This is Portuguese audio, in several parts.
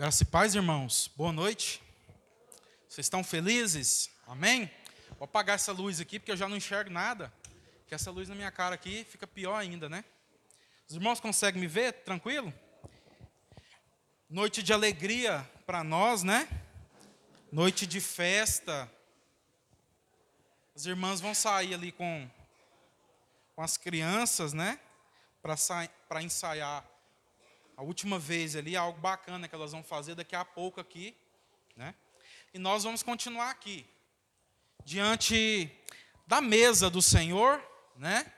Graça e paz, irmãos. Boa noite. Vocês estão felizes? Amém? Vou apagar essa luz aqui, porque eu já não enxergo nada. Que essa luz na minha cara aqui fica pior ainda, né? Os irmãos conseguem me ver tranquilo? Noite de alegria para nós, né? Noite de festa. As irmãs vão sair ali com, com as crianças, né? Para ensaiar a última vez ali, algo bacana que elas vão fazer daqui a pouco aqui, né? E nós vamos continuar aqui, diante da mesa do Senhor, né?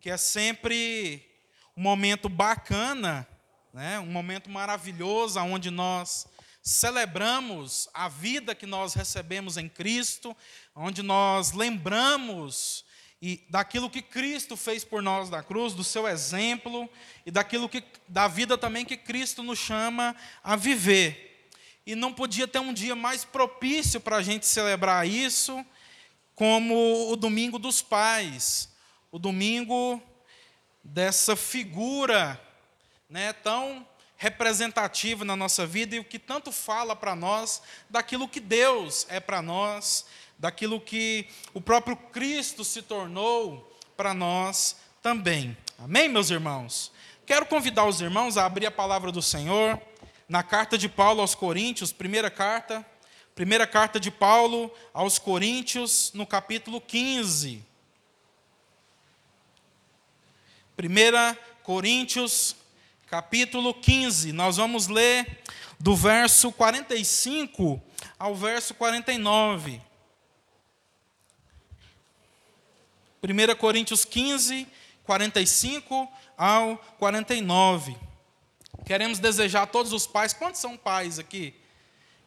Que é sempre um momento bacana, né? Um momento maravilhoso, onde nós celebramos a vida que nós recebemos em Cristo, onde nós lembramos e daquilo que Cristo fez por nós na cruz, do seu exemplo e daquilo que da vida também que Cristo nos chama a viver. E não podia ter um dia mais propício para a gente celebrar isso, como o domingo dos pais, o domingo dessa figura, né, tão representativa na nossa vida e o que tanto fala para nós daquilo que Deus é para nós daquilo que o próprio Cristo se tornou para nós também. Amém, meus irmãos? Quero convidar os irmãos a abrir a palavra do Senhor na carta de Paulo aos Coríntios, primeira carta, primeira carta de Paulo aos Coríntios, no capítulo 15. Primeira Coríntios, capítulo 15. Nós vamos ler do verso 45 ao verso 49. 1 Coríntios 15, 45 ao 49. Queremos desejar a todos os pais, quantos são pais aqui?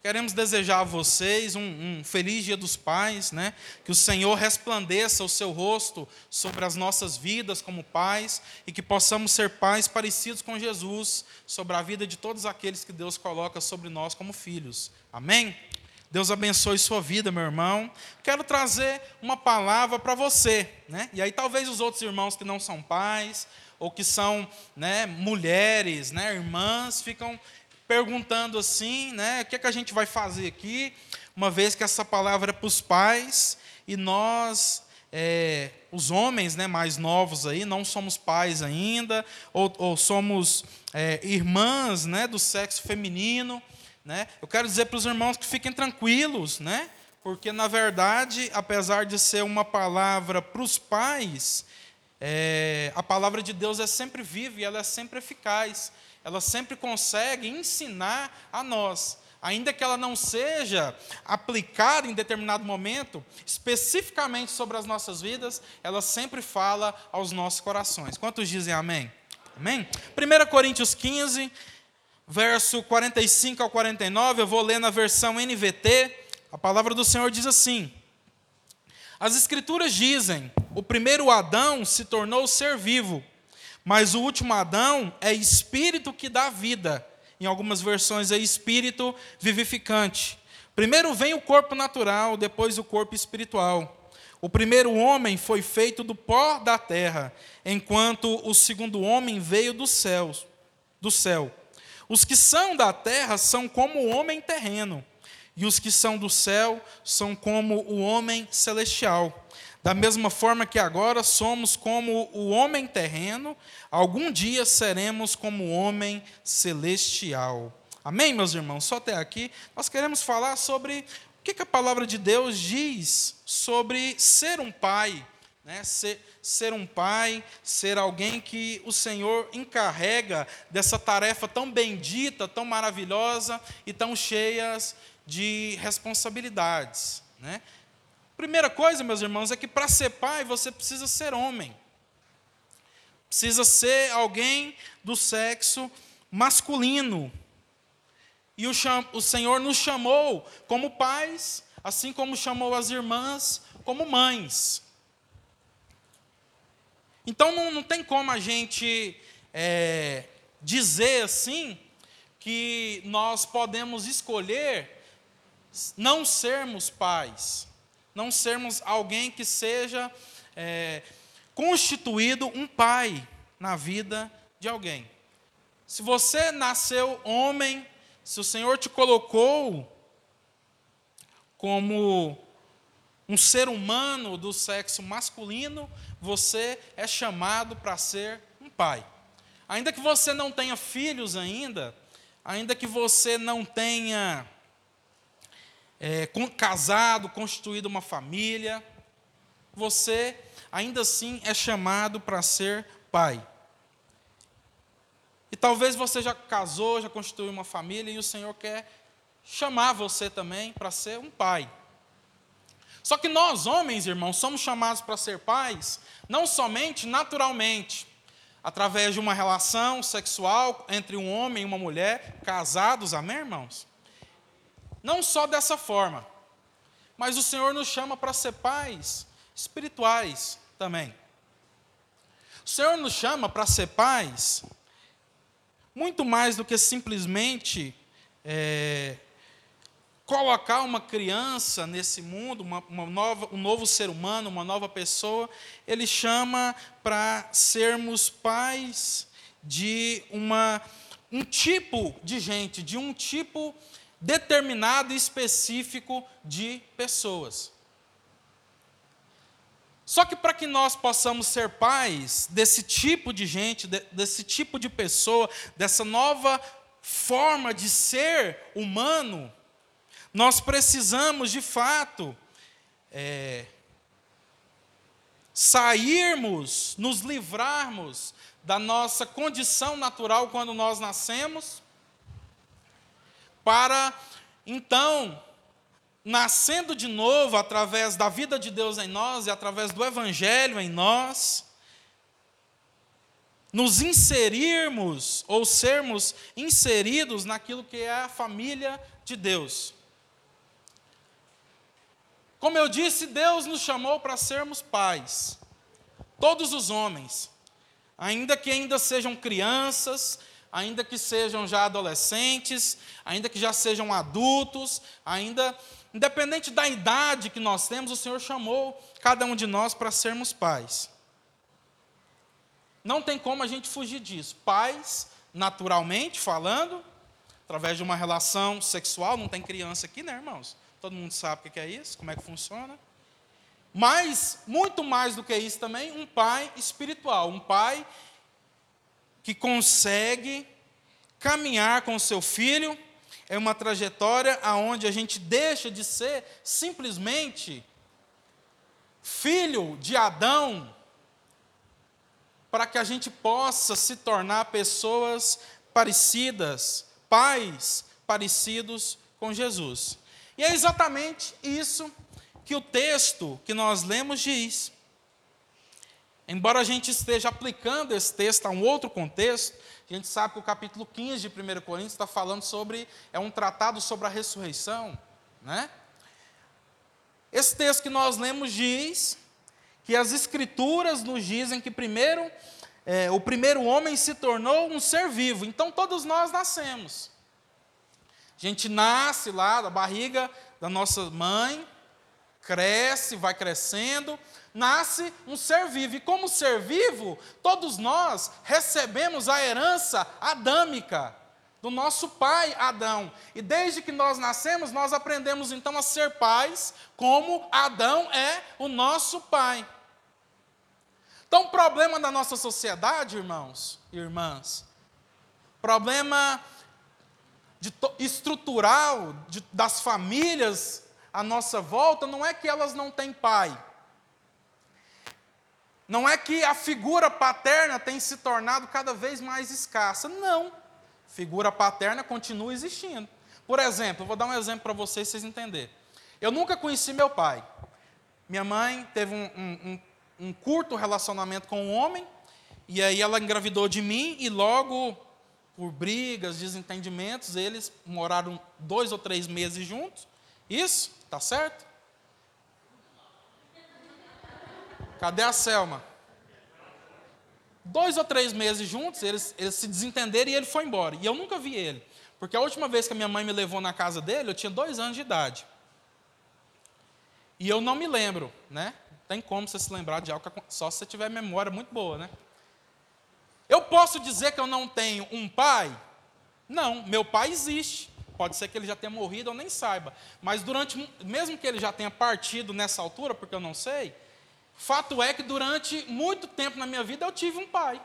Queremos desejar a vocês um, um, feliz dia dos pais, né? Que o Senhor resplandeça o seu rosto sobre as nossas vidas como pais e que possamos ser pais parecidos com Jesus sobre a vida de todos aqueles que Deus coloca sobre nós como filhos. Amém? Deus abençoe sua vida, meu irmão. Quero trazer uma palavra para você, né? E aí talvez os outros irmãos que não são pais ou que são, né, mulheres, né, irmãs, ficam perguntando assim, né, o que é que a gente vai fazer aqui, uma vez que essa palavra é para os pais e nós é, os homens né, mais novos aí, não somos pais ainda, ou, ou somos é, irmãs né, do sexo feminino, né? Eu quero dizer para os irmãos que fiquem tranquilos, né? porque, na verdade, apesar de ser uma palavra para os pais, é, a palavra de Deus é sempre viva e ela é sempre eficaz. Ela sempre consegue ensinar a nós. Ainda que ela não seja aplicada em determinado momento, especificamente sobre as nossas vidas, ela sempre fala aos nossos corações. Quantos dizem amém? Amém? 1 Coríntios 15, verso 45 ao 49, eu vou ler na versão NVT. A palavra do Senhor diz assim: As Escrituras dizem: o primeiro Adão se tornou ser vivo, mas o último Adão é espírito que dá vida. Em algumas versões é espírito vivificante. Primeiro vem o corpo natural, depois o corpo espiritual. O primeiro homem foi feito do pó da terra, enquanto o segundo homem veio do céu, do céu. Os que são da terra são como o homem terreno, e os que são do céu são como o homem celestial. Da mesma forma que agora somos como o homem terreno, algum dia seremos como o homem celestial. Amém, meus irmãos? Só até aqui, nós queremos falar sobre o que a palavra de Deus diz sobre ser um pai, né? ser, ser um pai, ser alguém que o Senhor encarrega dessa tarefa tão bendita, tão maravilhosa e tão cheias de responsabilidades. Né? Primeira coisa, meus irmãos, é que para ser pai você precisa ser homem. Precisa ser alguém do sexo masculino. E o, o Senhor nos chamou como pais, assim como chamou as irmãs como mães. Então não, não tem como a gente é, dizer assim que nós podemos escolher não sermos pais, não sermos alguém que seja é, constituído um pai na vida de alguém. Se você nasceu homem, se o Senhor te colocou como um ser humano do sexo masculino, você é chamado para ser um pai. Ainda que você não tenha filhos ainda, ainda que você não tenha é, casado, constituído uma família, você ainda assim é chamado para ser pai. E talvez você já casou, já constituiu uma família e o Senhor quer chamar você também para ser um pai. Só que nós, homens, irmãos, somos chamados para ser pais, não somente naturalmente, através de uma relação sexual entre um homem e uma mulher, casados, amém, irmãos? Não só dessa forma, mas o Senhor nos chama para ser pais espirituais também. O Senhor nos chama para ser pais muito mais do que simplesmente é, colocar uma criança nesse mundo, uma, uma nova, um novo ser humano, uma nova pessoa, ele chama para sermos pais de uma, um tipo de gente, de um tipo determinado e específico de pessoas. Só que para que nós possamos ser pais desse tipo de gente, desse tipo de pessoa, dessa nova forma de ser humano, nós precisamos, de fato, é, sairmos, nos livrarmos da nossa condição natural quando nós nascemos, para então, nascendo de novo através da vida de Deus em nós e através do Evangelho em nós, nos inserirmos ou sermos inseridos naquilo que é a família de Deus. Como eu disse, Deus nos chamou para sermos pais. Todos os homens, ainda que ainda sejam crianças, ainda que sejam já adolescentes, ainda que já sejam adultos, ainda independente da idade que nós temos, o Senhor chamou cada um de nós para sermos pais. Não tem como a gente fugir disso. Pais, naturalmente falando, através de uma relação sexual, não tem criança aqui, né, irmãos? Todo mundo sabe o que é isso, como é que funciona. Mas, muito mais do que isso também, um pai espiritual, um pai que consegue caminhar com o seu filho em uma trajetória aonde a gente deixa de ser simplesmente filho de Adão, para que a gente possa se tornar pessoas parecidas, pais parecidos com Jesus. E é exatamente isso que o texto que nós lemos diz. Embora a gente esteja aplicando esse texto a um outro contexto, a gente sabe que o capítulo 15 de 1 Coríntios está falando sobre, é um tratado sobre a ressurreição, né? Esse texto que nós lemos diz que as escrituras nos dizem que primeiro, é, o primeiro homem se tornou um ser vivo, então todos nós nascemos. Gente nasce lá da barriga da nossa mãe, cresce, vai crescendo, nasce um ser vivo. E como ser vivo, todos nós recebemos a herança adâmica do nosso pai Adão. E desde que nós nascemos, nós aprendemos então a ser pais, como Adão é o nosso pai. Então, o problema da nossa sociedade, irmãos e irmãs, problema de, estrutural de, das famílias à nossa volta não é que elas não têm pai. Não é que a figura paterna tem se tornado cada vez mais escassa. Não. Figura paterna continua existindo. Por exemplo, vou dar um exemplo para vocês, vocês entenderem. Eu nunca conheci meu pai. Minha mãe teve um, um, um, um curto relacionamento com um homem, e aí ela engravidou de mim, e logo por brigas, desentendimentos, eles moraram dois ou três meses juntos. Isso? Tá certo? Cadê a Selma? Dois ou três meses juntos, eles, eles se desentenderam e ele foi embora. E eu nunca vi ele. Porque a última vez que a minha mãe me levou na casa dele, eu tinha dois anos de idade. E eu não me lembro, né? Tem como você se lembrar de algo, só se você tiver memória muito boa, né? Eu posso dizer que eu não tenho um pai? Não, meu pai existe. Pode ser que ele já tenha morrido, eu nem saiba. Mas durante, mesmo que ele já tenha partido nessa altura, porque eu não sei, fato é que durante muito tempo na minha vida eu tive um pai.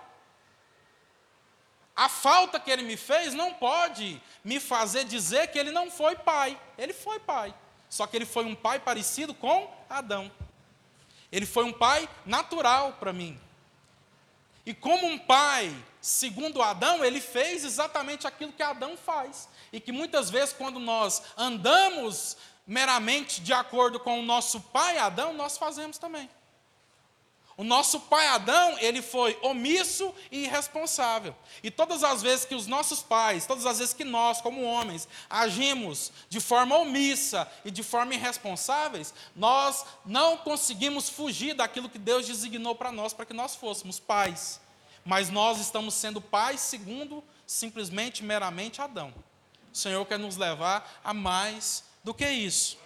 A falta que ele me fez não pode me fazer dizer que ele não foi pai. Ele foi pai. Só que ele foi um pai parecido com Adão. Ele foi um pai natural para mim. E como um pai, segundo Adão, ele fez exatamente aquilo que Adão faz. E que muitas vezes, quando nós andamos meramente de acordo com o nosso pai Adão, nós fazemos também. O nosso pai Adão, ele foi omisso e irresponsável. E todas as vezes que os nossos pais, todas as vezes que nós, como homens, agimos de forma omissa e de forma irresponsáveis, nós não conseguimos fugir daquilo que Deus designou para nós, para que nós fôssemos pais. Mas nós estamos sendo pais segundo simplesmente, meramente Adão. O Senhor quer nos levar a mais do que isso.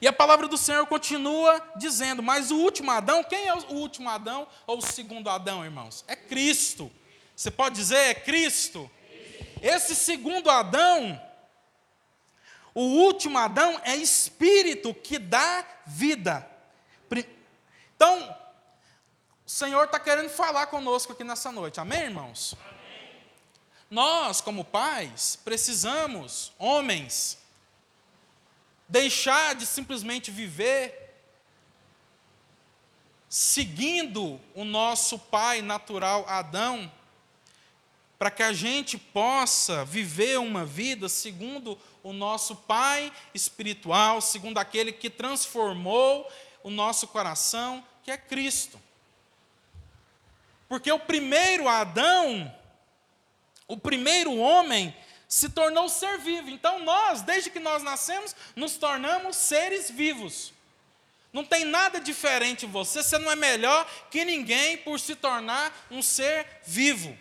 E a palavra do Senhor continua dizendo: Mas o último Adão, quem é o último Adão ou o segundo Adão, irmãos? É Cristo. Você pode dizer, é Cristo. Esse segundo Adão, o último Adão é espírito que dá vida. Então, o Senhor está querendo falar conosco aqui nessa noite, amém, irmãos? Amém. Nós, como pais, precisamos, homens, deixar de simplesmente viver seguindo o nosso pai natural Adão, para que a gente possa viver uma vida segundo o nosso pai espiritual, segundo aquele que transformou o nosso coração, que é Cristo. Porque o primeiro Adão, o primeiro homem, se tornou ser vivo. Então nós, desde que nós nascemos, nos tornamos seres vivos. Não tem nada diferente em você, você não é melhor que ninguém por se tornar um ser vivo.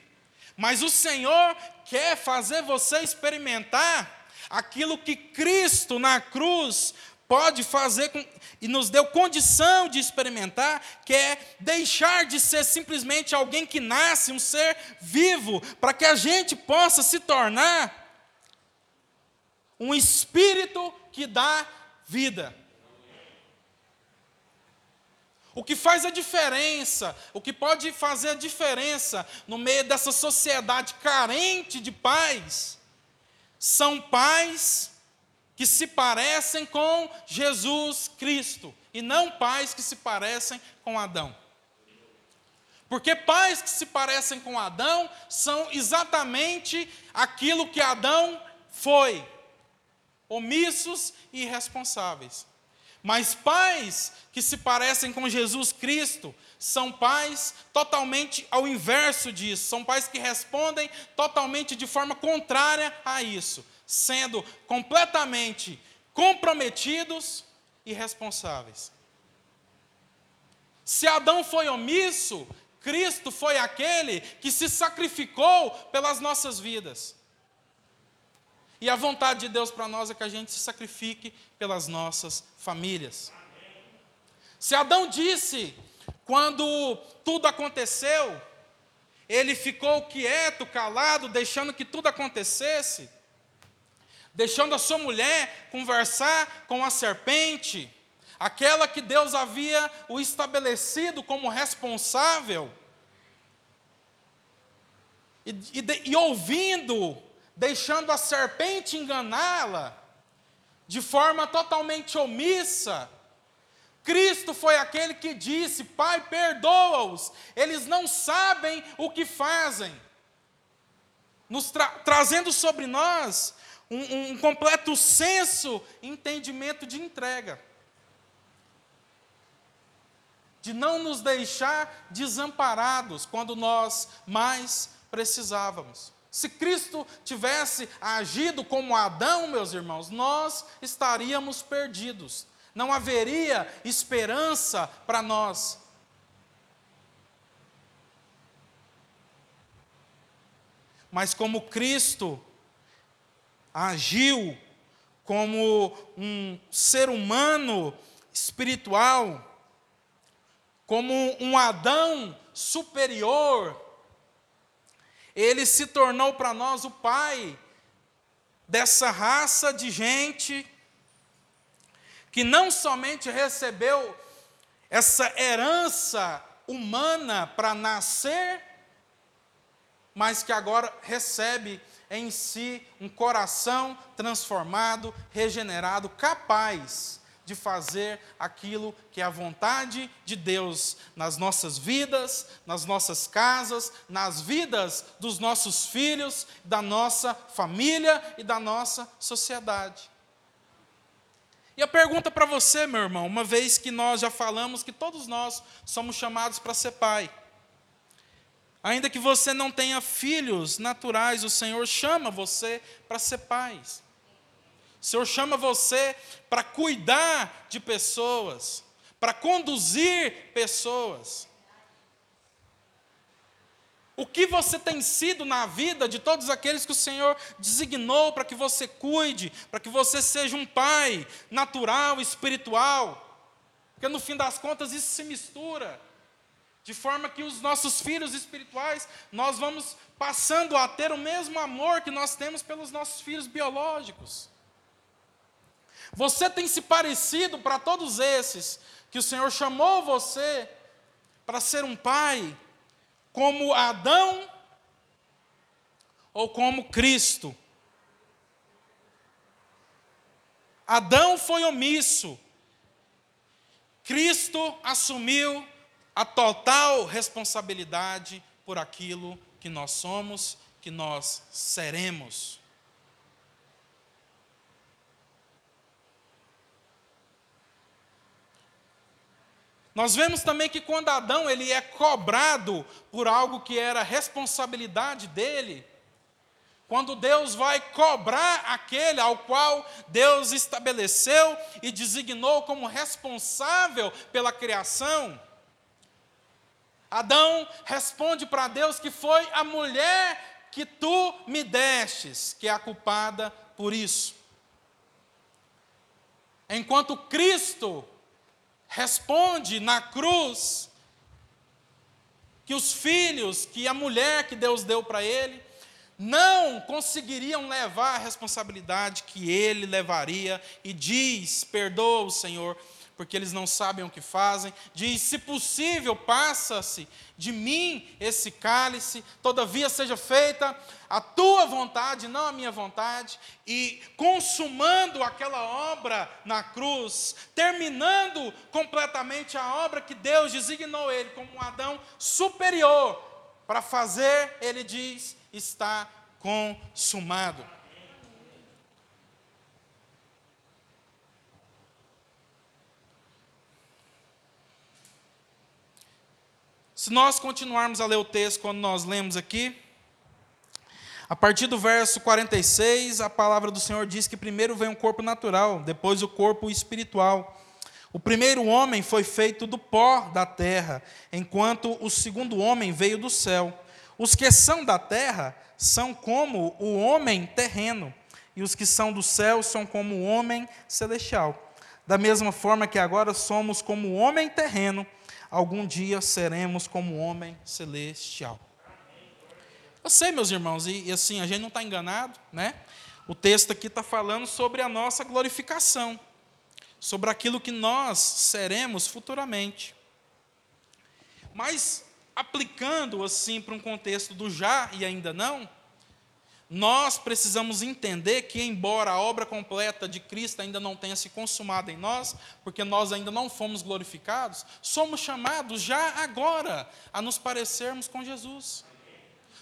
Mas o Senhor quer fazer você experimentar aquilo que Cristo na cruz pode fazer com, e nos deu condição de experimentar, que é deixar de ser simplesmente alguém que nasce, um ser vivo, para que a gente possa se tornar um espírito que dá vida. O que faz a diferença, o que pode fazer a diferença no meio dessa sociedade carente de pais, são pais que se parecem com Jesus Cristo, e não pais que se parecem com Adão. Porque pais que se parecem com Adão são exatamente aquilo que Adão foi omissos e irresponsáveis. Mas pais que se parecem com Jesus Cristo são pais totalmente ao inverso disso, são pais que respondem totalmente de forma contrária a isso, sendo completamente comprometidos e responsáveis. Se Adão foi omisso, Cristo foi aquele que se sacrificou pelas nossas vidas. E a vontade de Deus para nós é que a gente se sacrifique pelas nossas famílias. Se Adão disse, quando tudo aconteceu, ele ficou quieto, calado, deixando que tudo acontecesse, deixando a sua mulher conversar com a serpente, aquela que Deus havia o estabelecido como responsável, e, e, e ouvindo deixando a serpente enganá-la de forma totalmente omissa. Cristo foi aquele que disse: Pai, perdoa-os, eles não sabem o que fazem, tra trazendo sobre nós um, um completo senso entendimento de entrega, de não nos deixar desamparados quando nós mais precisávamos. Se Cristo tivesse agido como Adão, meus irmãos, nós estaríamos perdidos. Não haveria esperança para nós. Mas como Cristo agiu como um ser humano espiritual, como um Adão superior, ele se tornou para nós o Pai dessa raça de gente que não somente recebeu essa herança humana para nascer, mas que agora recebe em si um coração transformado, regenerado, capaz de fazer aquilo que é a vontade de Deus nas nossas vidas, nas nossas casas, nas vidas dos nossos filhos, da nossa família e da nossa sociedade. E a pergunta para você, meu irmão, uma vez que nós já falamos que todos nós somos chamados para ser pai. Ainda que você não tenha filhos naturais, o Senhor chama você para ser pai. O Senhor chama você para cuidar de pessoas, para conduzir pessoas. O que você tem sido na vida de todos aqueles que o Senhor designou para que você cuide, para que você seja um pai natural, espiritual? Porque no fim das contas isso se mistura. De forma que os nossos filhos espirituais, nós vamos passando a ter o mesmo amor que nós temos pelos nossos filhos biológicos. Você tem se parecido para todos esses que o Senhor chamou você para ser um pai como Adão ou como Cristo. Adão foi omisso. Cristo assumiu a total responsabilidade por aquilo que nós somos, que nós seremos. Nós vemos também que quando Adão ele é cobrado por algo que era responsabilidade dele, quando Deus vai cobrar aquele ao qual Deus estabeleceu e designou como responsável pela criação, Adão responde para Deus que foi a mulher que tu me destes, que é a culpada por isso. Enquanto Cristo responde na cruz que os filhos, que a mulher que Deus deu para ele, não conseguiriam levar a responsabilidade que ele levaria, e diz: perdoa o Senhor, porque eles não sabem o que fazem. Diz: se possível, passa-se de mim esse cálice, todavia seja feita a tua vontade, não a minha vontade, e consumando aquela obra na cruz, terminando completamente a obra que Deus designou ele como um Adão superior para fazer, ele diz: está consumado. Se nós continuarmos a ler o texto quando nós lemos aqui, a partir do verso 46, a palavra do Senhor diz que primeiro vem o corpo natural, depois o corpo espiritual. O primeiro homem foi feito do pó da terra, enquanto o segundo homem veio do céu. Os que são da terra são como o homem terreno, e os que são do céu são como o homem celestial. Da mesma forma que agora somos como o homem terreno, algum dia seremos como homem celestial. Eu sei, meus irmãos, e, e assim, a gente não está enganado, né? O texto aqui está falando sobre a nossa glorificação, sobre aquilo que nós seremos futuramente. Mas, aplicando assim para um contexto do já e ainda não, nós precisamos entender que, embora a obra completa de Cristo ainda não tenha se consumado em nós, porque nós ainda não fomos glorificados, somos chamados já agora a nos parecermos com Jesus.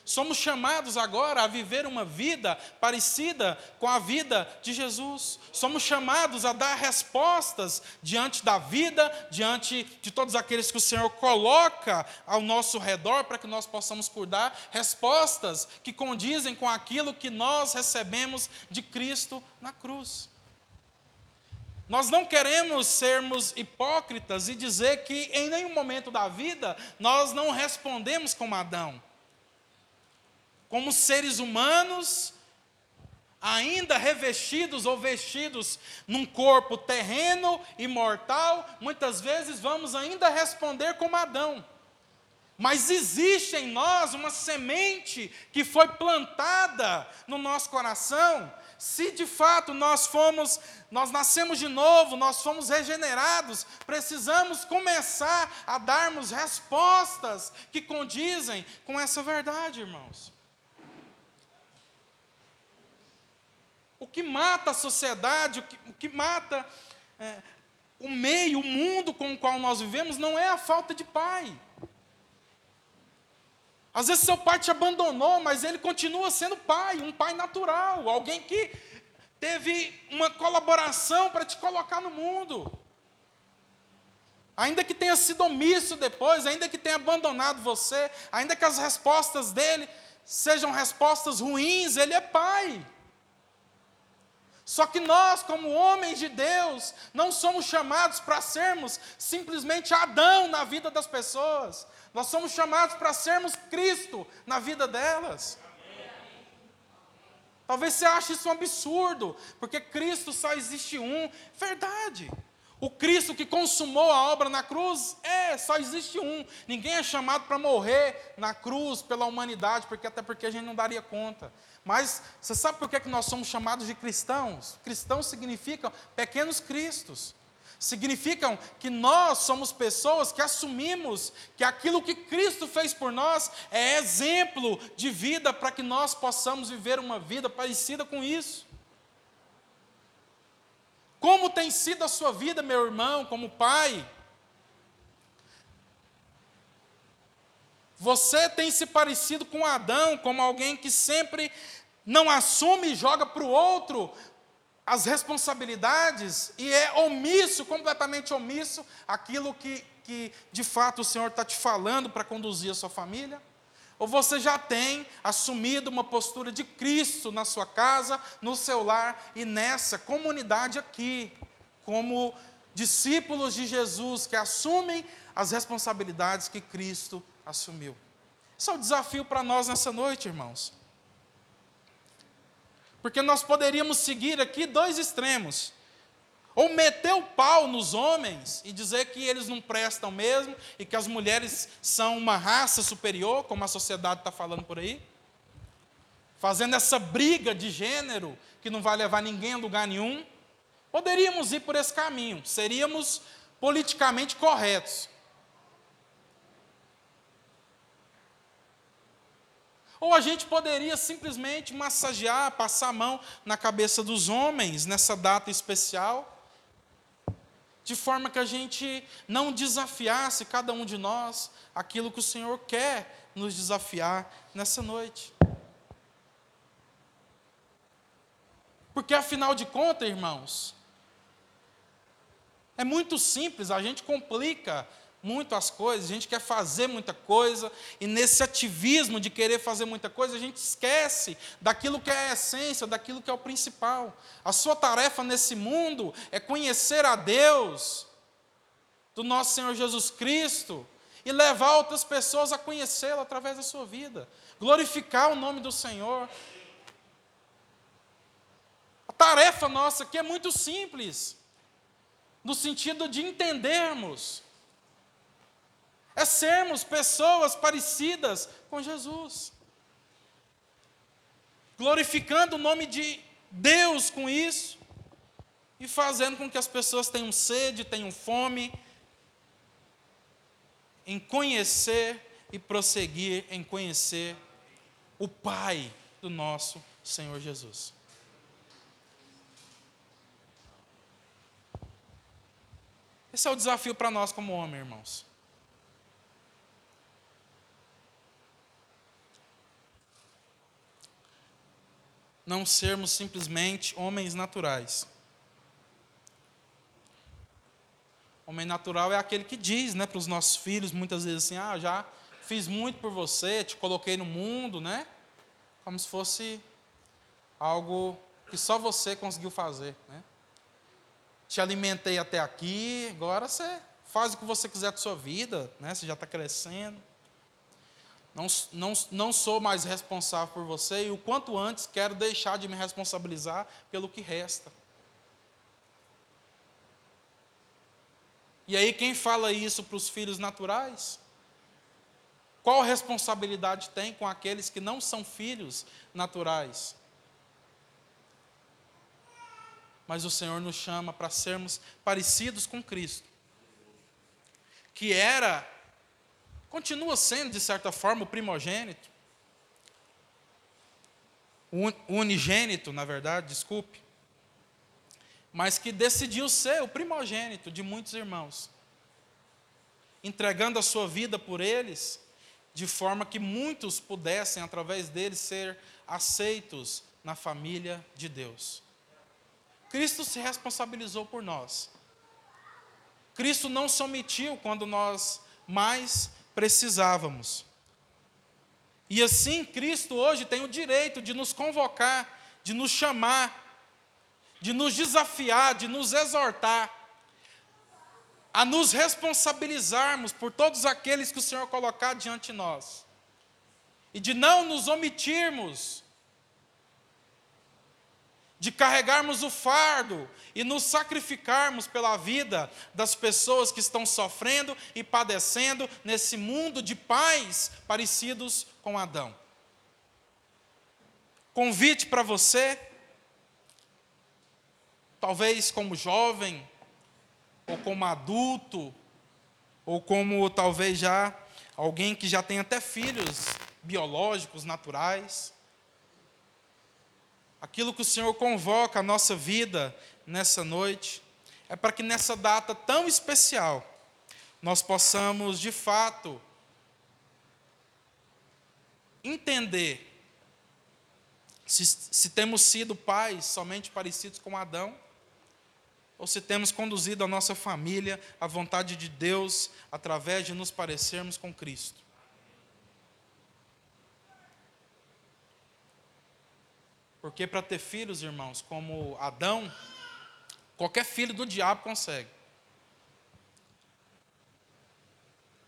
Somos chamados agora a viver uma vida parecida com a vida de Jesus. Somos chamados a dar respostas diante da vida, diante de todos aqueles que o Senhor coloca ao nosso redor para que nós possamos cuidar, respostas que condizem com aquilo que nós recebemos de Cristo na cruz. Nós não queremos sermos hipócritas e dizer que em nenhum momento da vida nós não respondemos como Adão como seres humanos, ainda revestidos ou vestidos num corpo terreno e mortal, muitas vezes vamos ainda responder como Adão. Mas existe em nós uma semente que foi plantada no nosso coração. Se de fato nós fomos, nós nascemos de novo, nós fomos regenerados, precisamos começar a darmos respostas que condizem com essa verdade, irmãos. O que mata a sociedade, o que, o que mata é, o meio, o mundo com o qual nós vivemos, não é a falta de pai. Às vezes seu pai te abandonou, mas ele continua sendo pai, um pai natural, alguém que teve uma colaboração para te colocar no mundo. Ainda que tenha sido omisso depois, ainda que tenha abandonado você, ainda que as respostas dele sejam respostas ruins, ele é pai. Só que nós, como homens de Deus, não somos chamados para sermos simplesmente Adão na vida das pessoas. Nós somos chamados para sermos Cristo na vida delas. Talvez você ache isso um absurdo, porque Cristo só existe um. Verdade. O Cristo que consumou a obra na cruz, é, só existe um. Ninguém é chamado para morrer na cruz pela humanidade, porque até porque a gente não daria conta. Mas você sabe por que, que nós somos chamados de cristãos? Cristãos significam pequenos cristos. Significam que nós somos pessoas que assumimos que aquilo que Cristo fez por nós é exemplo de vida para que nós possamos viver uma vida parecida com isso. Como tem sido a sua vida, meu irmão, como pai? Você tem se parecido com Adão, como alguém que sempre não assume e joga para o outro as responsabilidades e é omisso, completamente omisso, aquilo que, que de fato o Senhor está te falando para conduzir a sua família? Ou você já tem assumido uma postura de Cristo na sua casa, no seu lar e nessa comunidade aqui, como discípulos de Jesus que assumem as responsabilidades que Cristo assumiu? Esse é o desafio para nós nessa noite, irmãos. Porque nós poderíamos seguir aqui dois extremos. Ou meter o pau nos homens e dizer que eles não prestam mesmo e que as mulheres são uma raça superior, como a sociedade está falando por aí. Fazendo essa briga de gênero que não vai levar ninguém a lugar nenhum. Poderíamos ir por esse caminho, seríamos politicamente corretos. Ou a gente poderia simplesmente massagear, passar a mão na cabeça dos homens nessa data especial, de forma que a gente não desafiasse cada um de nós aquilo que o Senhor quer nos desafiar nessa noite. Porque afinal de contas, irmãos, é muito simples, a gente complica muito as coisas, a gente quer fazer muita coisa, e nesse ativismo de querer fazer muita coisa, a gente esquece daquilo que é a essência, daquilo que é o principal. A sua tarefa nesse mundo é conhecer a Deus, do nosso Senhor Jesus Cristo, e levar outras pessoas a conhecê-lo através da sua vida, glorificar o nome do Senhor. A tarefa nossa aqui é muito simples, no sentido de entendermos é sermos pessoas parecidas com Jesus. Glorificando o nome de Deus com isso e fazendo com que as pessoas tenham sede, tenham fome em conhecer e prosseguir em conhecer o Pai do nosso Senhor Jesus. Esse é o desafio para nós como homem, irmãos. Não sermos simplesmente homens naturais. Homem natural é aquele que diz né, para os nossos filhos, muitas vezes assim, ah, já fiz muito por você, te coloquei no mundo, né? Como se fosse algo que só você conseguiu fazer, né? Te alimentei até aqui, agora você faz o que você quiser da sua vida, né? Você já está crescendo não, não, não sou mais responsável por você e o quanto antes quero deixar de me responsabilizar pelo que resta. E aí, quem fala isso para os filhos naturais? qual responsabilidade tem com aqueles que não são filhos naturais? Mas o Senhor nos chama para sermos parecidos com Cristo, que era, continua sendo, de certa forma, o primogênito, o unigênito, na verdade, desculpe, mas que decidiu ser o primogênito de muitos irmãos, entregando a sua vida por eles, de forma que muitos pudessem, através deles, ser aceitos na família de Deus. Cristo se responsabilizou por nós. Cristo não se omitiu quando nós mais precisávamos. E assim, Cristo hoje tem o direito de nos convocar, de nos chamar, de nos desafiar, de nos exortar, a nos responsabilizarmos por todos aqueles que o Senhor colocar diante de nós, e de não nos omitirmos de carregarmos o fardo e nos sacrificarmos pela vida das pessoas que estão sofrendo e padecendo nesse mundo de pais parecidos com Adão. Convite para você, talvez como jovem, ou como adulto, ou como talvez já alguém que já tem até filhos biológicos, naturais aquilo que o Senhor convoca a nossa vida nessa noite, é para que nessa data tão especial, nós possamos, de fato, entender se, se temos sido pais somente parecidos com Adão, ou se temos conduzido a nossa família à vontade de Deus através de nos parecermos com Cristo. Porque para ter filhos, irmãos, como Adão, qualquer filho do diabo consegue.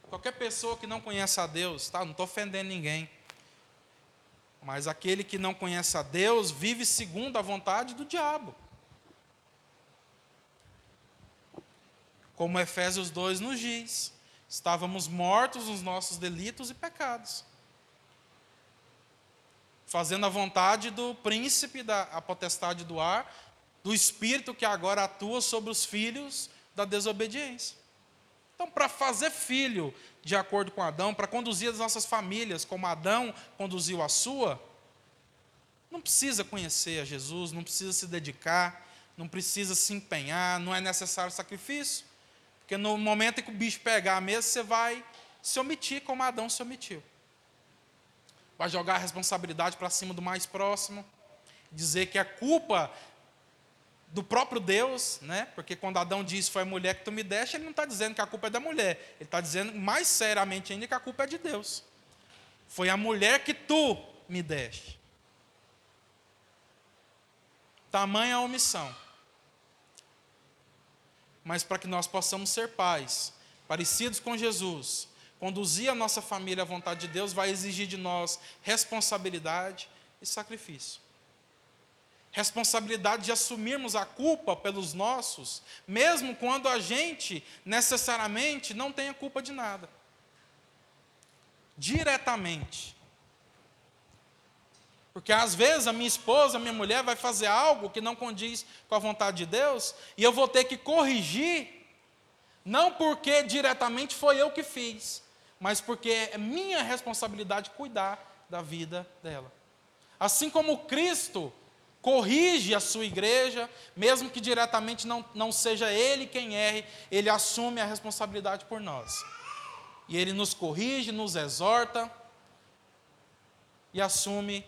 Qualquer pessoa que não conhece a Deus, tá? Não estou ofendendo ninguém. Mas aquele que não conhece a Deus vive segundo a vontade do diabo. Como Efésios 2 nos diz, estávamos mortos nos nossos delitos e pecados fazendo a vontade do príncipe da a potestade do ar, do espírito que agora atua sobre os filhos da desobediência. Então, para fazer filho de acordo com Adão, para conduzir as nossas famílias como Adão conduziu a sua, não precisa conhecer a Jesus, não precisa se dedicar, não precisa se empenhar, não é necessário sacrifício, porque no momento em que o bicho pegar a mesa, você vai se omitir como Adão se omitiu vai jogar a responsabilidade para cima do mais próximo, dizer que é culpa do próprio Deus, né? Porque quando Adão diz foi a mulher que tu me deste, ele não está dizendo que a culpa é da mulher, ele está dizendo mais seriamente ainda que a culpa é de Deus. Foi a mulher que tu me deste. Tamanha a omissão. Mas para que nós possamos ser pais, parecidos com Jesus, conduzir a nossa família à vontade de Deus vai exigir de nós responsabilidade e sacrifício. Responsabilidade de assumirmos a culpa pelos nossos, mesmo quando a gente necessariamente não tenha culpa de nada. Diretamente. Porque às vezes a minha esposa, a minha mulher vai fazer algo que não condiz com a vontade de Deus, e eu vou ter que corrigir, não porque diretamente foi eu que fiz, mas porque é minha responsabilidade cuidar da vida dela. Assim como Cristo corrige a sua igreja, mesmo que diretamente não, não seja Ele quem erre, Ele assume a responsabilidade por nós. E Ele nos corrige, nos exorta e assume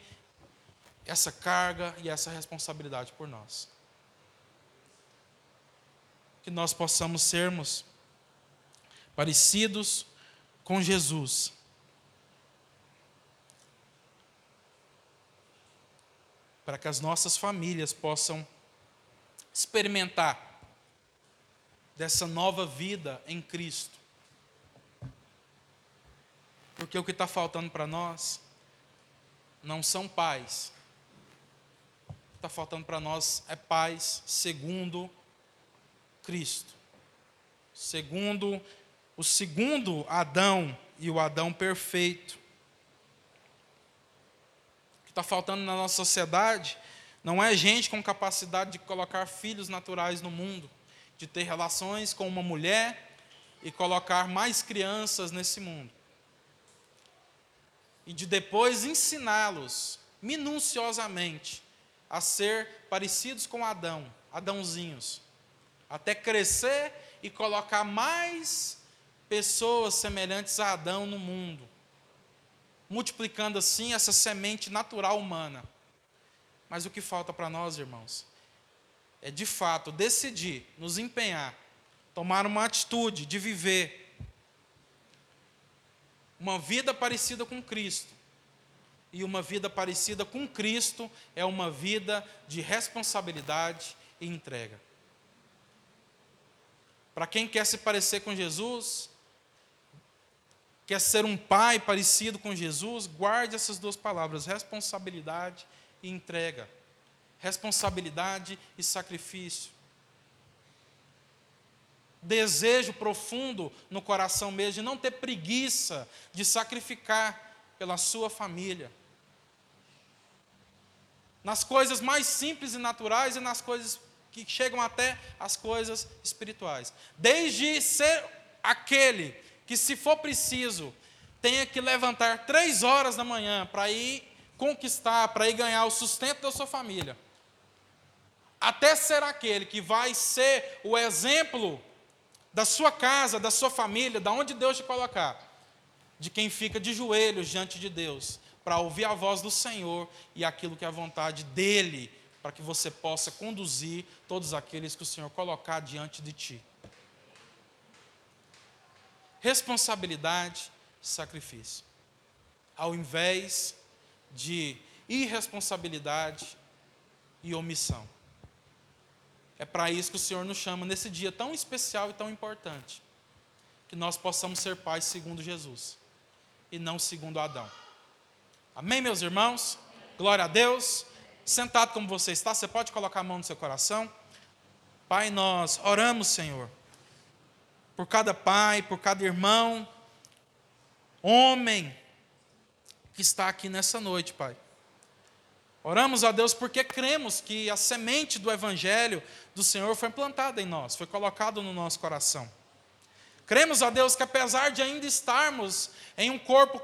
essa carga e essa responsabilidade por nós. Que nós possamos sermos parecidos com Jesus. Para que as nossas famílias possam experimentar dessa nova vida em Cristo. Porque o que está faltando para nós não são pais. O que está faltando para nós é pais segundo Cristo. Segundo o segundo Adão e o Adão perfeito. O que está faltando na nossa sociedade não é gente com capacidade de colocar filhos naturais no mundo, de ter relações com uma mulher e colocar mais crianças nesse mundo. E de depois ensiná-los minuciosamente a ser parecidos com Adão, Adãozinhos, até crescer e colocar mais pessoas semelhantes a Adão no mundo, multiplicando assim essa semente natural humana. Mas o que falta para nós, irmãos, é de fato decidir, nos empenhar, tomar uma atitude de viver uma vida parecida com Cristo. E uma vida parecida com Cristo é uma vida de responsabilidade e entrega. Para quem quer se parecer com Jesus, quer ser um pai parecido com Jesus, guarde essas duas palavras: responsabilidade e entrega. Responsabilidade e sacrifício. Desejo profundo no coração mesmo de não ter preguiça de sacrificar pela sua família. Nas coisas mais simples e naturais e nas coisas que chegam até as coisas espirituais. Desde ser aquele que, se for preciso, tenha que levantar três horas da manhã para ir conquistar, para ir ganhar o sustento da sua família, até ser aquele que vai ser o exemplo da sua casa, da sua família, da onde Deus te colocar, de quem fica de joelhos diante de Deus, para ouvir a voz do Senhor e aquilo que é a vontade dEle para que você possa conduzir todos aqueles que o Senhor colocar diante de ti. Responsabilidade sacrifício. Ao invés de irresponsabilidade e omissão. É para isso que o Senhor nos chama nesse dia tão especial e tão importante. Que nós possamos ser pais segundo Jesus e não segundo Adão. Amém, meus irmãos? Glória a Deus. Sentado como você está, você pode colocar a mão no seu coração. Pai, nós oramos, Senhor, por cada pai, por cada irmão, homem que está aqui nessa noite, Pai. Oramos a Deus porque cremos que a semente do Evangelho do Senhor foi plantada em nós, foi colocada no nosso coração. Cremos a Deus que apesar de ainda estarmos em um corpo